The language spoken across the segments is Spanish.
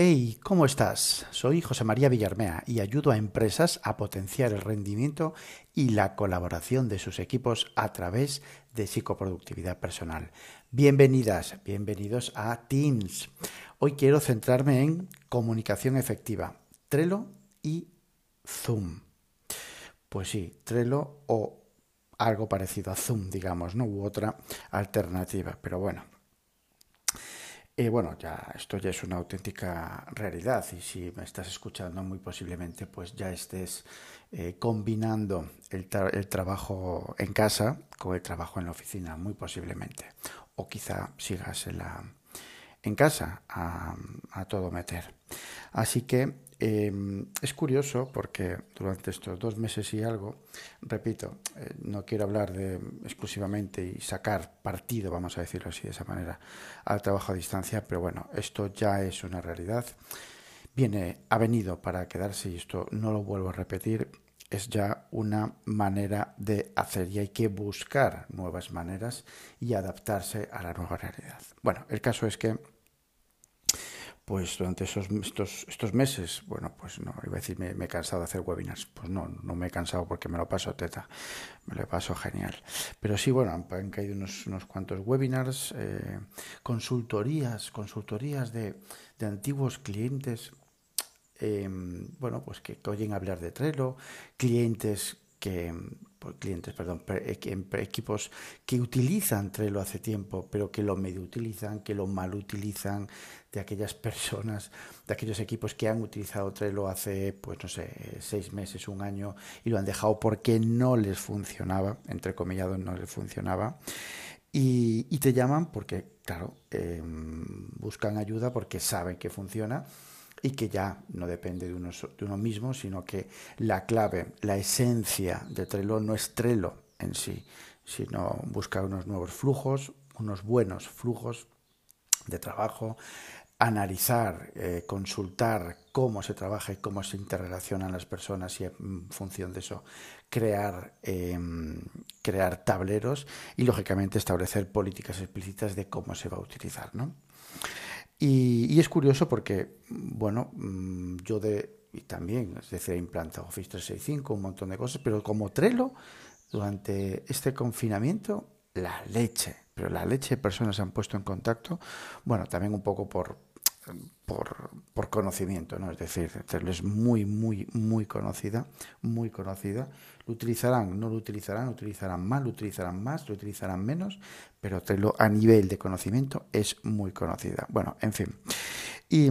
Hey, ¿cómo estás? Soy José María Villarmea y ayudo a empresas a potenciar el rendimiento y la colaboración de sus equipos a través de psicoproductividad personal. Bienvenidas, bienvenidos a Teams. Hoy quiero centrarme en comunicación efectiva, Trello y Zoom. Pues sí, Trello o algo parecido a Zoom, digamos, ¿no? U otra alternativa, pero bueno, y bueno, ya esto ya es una auténtica realidad y si me estás escuchando muy posiblemente pues ya estés eh, combinando el, trabajo en casa con el trabajo en la oficina, muy posiblemente. O quizá sigas en, la, en casa a, a todo meter. Así que Em, es curioso porque durante estos dos meses y algo, repito, eh, no quiero hablar de exclusivamente y sacar partido, vamos a decirlo así de esa manera, al trabajo a distancia, pero bueno, esto ya es una realidad. Viene, ha venido para quedarse y esto no lo vuelvo a repetir, es ya una manera de hacer y hay que buscar nuevas maneras y adaptarse a la nueva realidad. Bueno, el caso es que pues durante esos, estos, estos meses, bueno, pues no, iba a decir me, he cansado de hacer webinars, pues no, no me he cansado porque me lo paso teta, me lo paso genial. Pero sí, bueno, han, caído unos, unos cuantos webinars, eh, consultorías, consultorías de, de antiguos clientes, em, bueno, pues que, que oyen hablar de Trello, clientes que clientes, perdón, equipos que utilizan Trello hace tiempo, pero que lo medio utilizan, que lo mal utilizan, de aquellas personas, de aquellos equipos que han utilizado Trello hace, pues no sé, seis meses, un año, y lo han dejado porque no les funcionaba, entre comillado, no les funcionaba. Y, te llaman porque, claro, em, buscan ayuda porque saben que funciona y que ya no depende de uno, de uno mismo, sino que la clave, la esencia de Trello no es Trello en sí, sino buscar unos nuevos flujos, unos buenos flujos de trabajo, analizar, eh, consultar cómo se trabaja y cómo se interrelacionan las personas y en función de eso crear, em, crear tableros y lógicamente establecer políticas explícitas de cómo se va a utilizar. ¿no? Y, es curioso porque, bueno, mm, yo de, y también, es decir, he implantado Office 365, un montón de cosas, pero como Trello, durante este confinamiento, la leche, pero la leche de personas se han puesto en contacto, bueno, también un poco por, por, por, conocimiento, ¿no? Es decir, es muy, muy, muy conocida, muy conocida. Lo utilizarán, no lo utilizarán, lo utilizarán más, lo utilizarán más, lo utilizarán menos, pero Trello a nivel de conocimiento es muy conocida. Bueno, en fin. Y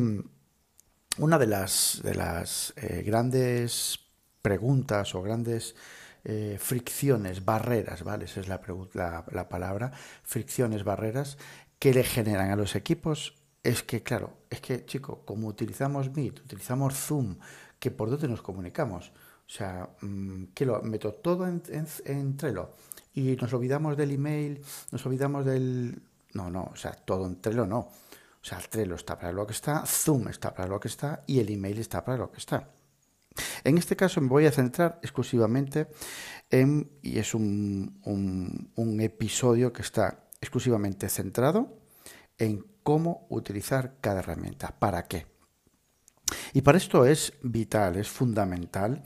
una de las, de las eh, grandes preguntas o grandes eh, fricciones, barreras, ¿vale? Esa es la, la, la palabra, fricciones, barreras, que le generan a los equipos es que, claro, es que, chico, como utilizamos Meet, utilizamos Zoom, que por dónde nos comunicamos. O sea, mm, que lo meto todo en, en, Trello y nos olvidamos del email, nos olvidamos del... No, no, o sea, todo en Trello no. O sea, Trello está para lo que está, Zoom está para lo que está y el email está para lo que está. En este caso me voy a centrar exclusivamente en, y es un, episodio que está exclusivamente centrado en cómo utilizar cada herramienta, para qué. Y para esto es vital, es fundamental,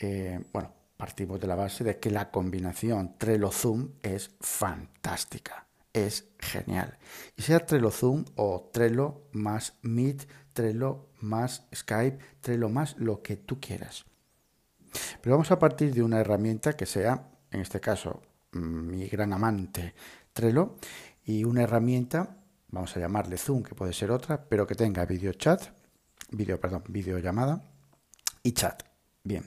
eh, bueno, partimos de la base de que la combinación Trello-Zoom es fantástica, es genial. Y sea Trello-Zoom o Trello más Meet, Trello más Skype, Trello más lo que tú quieras. Pero vamos a partir de una herramienta que sea, en este caso, mi gran amante Trello, y una herramienta vamos a llamarle Zoom, que puede ser otra, pero que tenga video chat, video, perdón, videollamada y chat. Bien.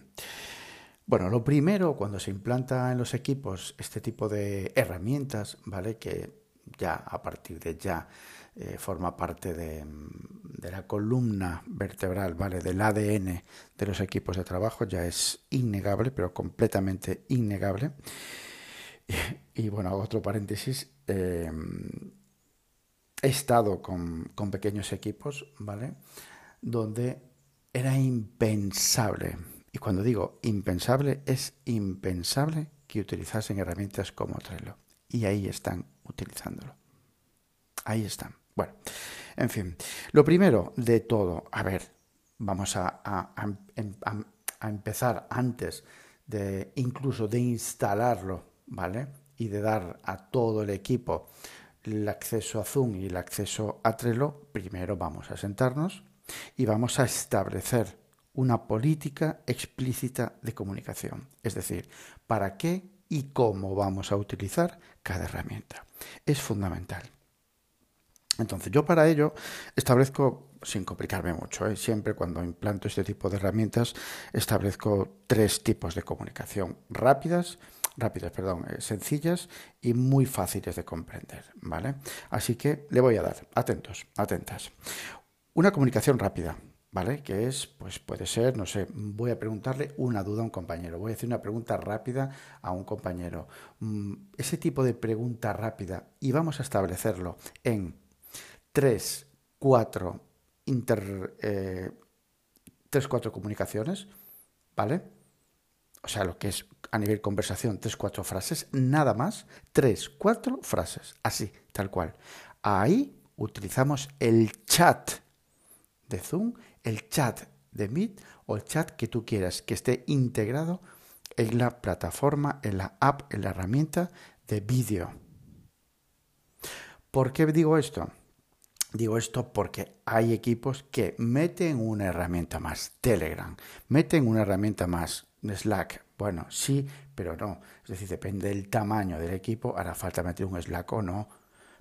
Bueno, lo primero, cuando se implanta en los equipos este tipo de herramientas, ¿vale? Que ya a partir de ya eh, forma parte de, de, la columna vertebral, ¿vale? Del ADN de los equipos de trabajo, ya es innegable, pero completamente innegable. Y, bueno, otro paréntesis. Eh, he estado con, pequeños equipos, ¿vale? Donde era impensable, y cuando digo impensable, es impensable que utilizasen herramientas como Trello. Y ahí están utilizándolo. Ahí están. Bueno, En fin, lo primero de todo, a ver, vamos a, a, a empezar antes de incluso de instalarlo, ¿vale? Y de dar a todo el equipo el acceso a Zoom y el acceso a Trello, primero vamos a sentarnos y vamos a establecer una política explícita de comunicación, es decir, para qué y cómo vamos a utilizar cada herramienta. Es fundamental. Entonces, yo para ello establezco, sin complicarme mucho, ¿eh? siempre cuando implanto este tipo de herramientas, establezco tres tipos de comunicación rápidas, rápidas, perdón, eh, sencillas y muy fáciles de comprender, ¿vale? Así que le voy a dar, atentos, atentas. Una comunicación rápida, ¿vale? Que es, pues puede ser, no sé, voy a preguntarle una duda a un compañero, voy a hacer una pregunta rápida a un compañero. Mm, ese tipo de pregunta rápida y vamos a establecerlo en tres, cuatro, inter, eh, tres, cuatro comunicaciones, ¿vale? O sea, lo que es a nivel conversación, tres, cuatro frases, nada más, tres, cuatro frases, así, tal cual. Ahí utilizamos el chat de Zoom, el chat de Meet o el chat que tú quieras, que esté integrado en la plataforma, en la app, en la herramienta de vídeo. ¿Por qué digo esto? Digo esto porque hay equipos que meten una herramienta más, Telegram, meten una herramienta más, Slack. Bueno, sí, pero no. Es decir, depende del tamaño del equipo, hará falta meter un Slack o no.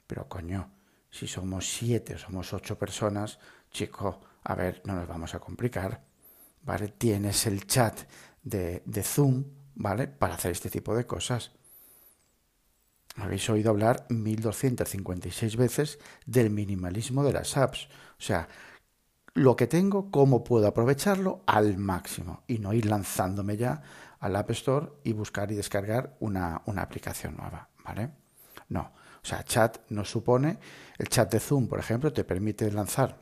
Pero coño, si somos siete, somos ocho personas, chico, a ver, no nos vamos a complicar. ¿Vale? Tienes el chat de, de Zoom, ¿vale? Para hacer este tipo de cosas. Habéis oído hablar 1256 veces del minimalismo de las apps. O sea, lo que tengo, cómo puedo aprovecharlo al máximo y no ir lanzándome ya al App Store y buscar y descargar una, aplicación nueva, ¿vale? No. O sea, chat nos supone, el chat de Zoom, por ejemplo, te permite lanzar,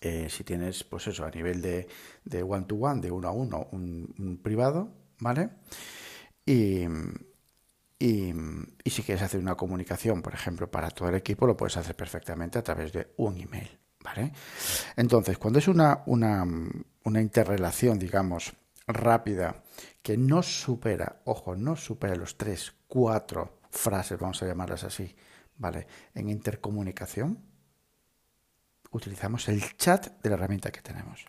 eh, si tienes, pues eso, a nivel de, de one to one, de uno a uno, un privado, ¿vale? Y, y, si quieres hacer una comunicación, por ejemplo, para todo el equipo, lo puedes hacer perfectamente a través de un email. ¿vale? Entonces, cuando es una, una, una interrelación, digamos, rápida, que no supera, ojo, no supera los tres, cuatro frases, vamos a llamarlas así, ¿vale? En intercomunicación, utilizamos el chat de la herramienta que tenemos.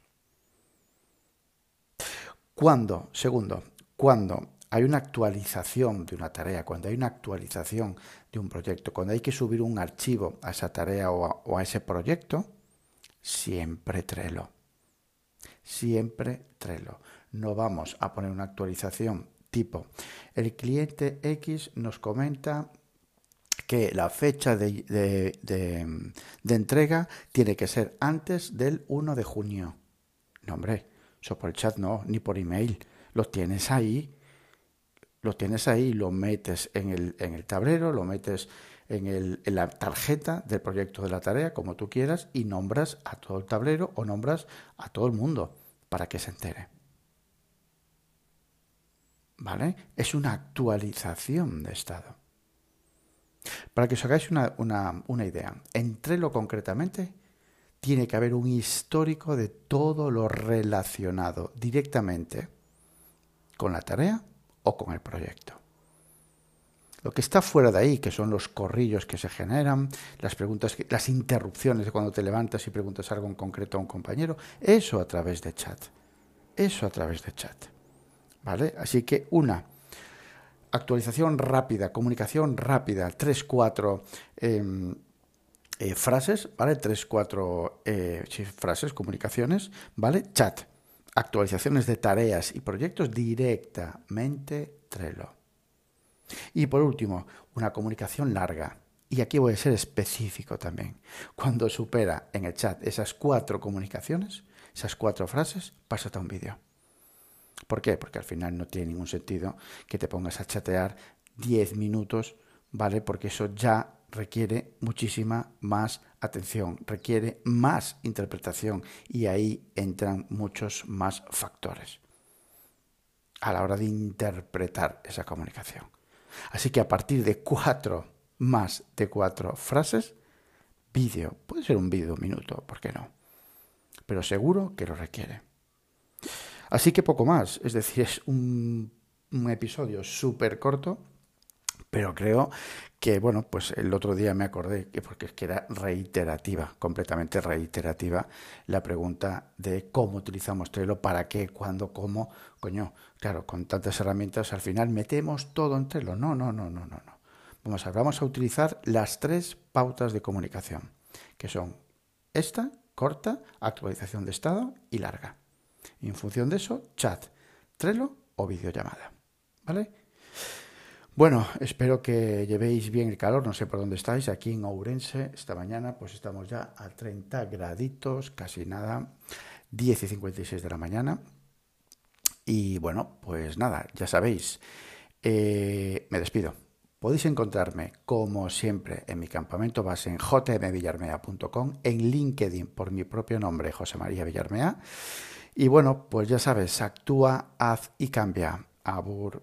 Cuando, segundo, cuando hay una actualización de una tarea, cuando hay una actualización de un proyecto, cuando hay que subir un archivo a esa tarea o a, ese proyecto, siempre Trello. Siempre Trello. No vamos a poner una actualización tipo, el cliente X nos comenta que la fecha de, entrega tiene que ser antes del 1 de junio. No, hombre, eso por el chat no, ni por email. Lo tienes ahí lo tienes ahí, lo metes en el, tablero, lo metes en la tarjeta del proyecto de la tarea, como tú quieras, y nombras a todo el tablero o nombras a todo el mundo para que se entere. ¿Vale? Es una actualización de estado. Para que os hagáis una, una, una idea, entre lo concretamente, tiene que haber un histórico de todo lo relacionado directamente con la tarea o con el proyecto. Lo que está fuera de ahí, que son los corrillos que se generan, las preguntas, las interrupciones de cuando te levantas y preguntas algo en concreto a un compañero, eso a través de chat. Eso a través de chat. ¿Vale? Así que una, actualización rápida, comunicación rápida, tres, cuatro em, eh, frases, ¿vale? Tres, cuatro eh, frases, comunicaciones, ¿vale? Chat actualizaciones de tareas y proyectos directamente Trello. Y por último, una comunicación larga. Y aquí voy a ser específico también. Cuando supera en el chat esas cuatro comunicaciones, esas cuatro frases, pásate a un vídeo. ¿Por qué? Porque al final no tiene ningún sentido que te pongas a chatear 10 minutos, ¿vale? Porque eso ya requiere muchísima más atención, requiere más interpretación y ahí entran muchos más factores a la hora de interpretar esa comunicación. Así que a partir de cuatro más de cuatro frases, vídeo. Puede ser un vídeo de un minuto, ¿por qué no? Pero seguro que lo requiere. Así que poco más, es decir, es un, episodio súper corto, pero creo que, bueno, pues el otro día me acordé que porque es que era reiterativa, completamente reiterativa, la pregunta de cómo utilizamos Trello, para qué, cuándo, cómo. Coño, claro, con tantas herramientas al final metemos todo en Trello. No, no, no, no, no, no. Vamos a, vamos a utilizar las tres pautas de comunicación, que son esta, corta, actualización de estado y larga. En función de eso, chat, Trello o videollamada. ¿Vale? Bueno, espero que llevéis bien el calor, no sé por dónde estáis, aquí en Ourense, esta mañana pues estamos ya a 30 graditos, casi nada, 10 y 56 de la mañana. Y bueno, pues nada, ya sabéis, eh, me despido. Podéis encontrarme, como siempre, en mi campamento base en jmvillarmea.com, en LinkedIn por mi propio nombre, José María Villarmea. Y bueno, pues ya sabes, actúa, haz y cambia. Abur.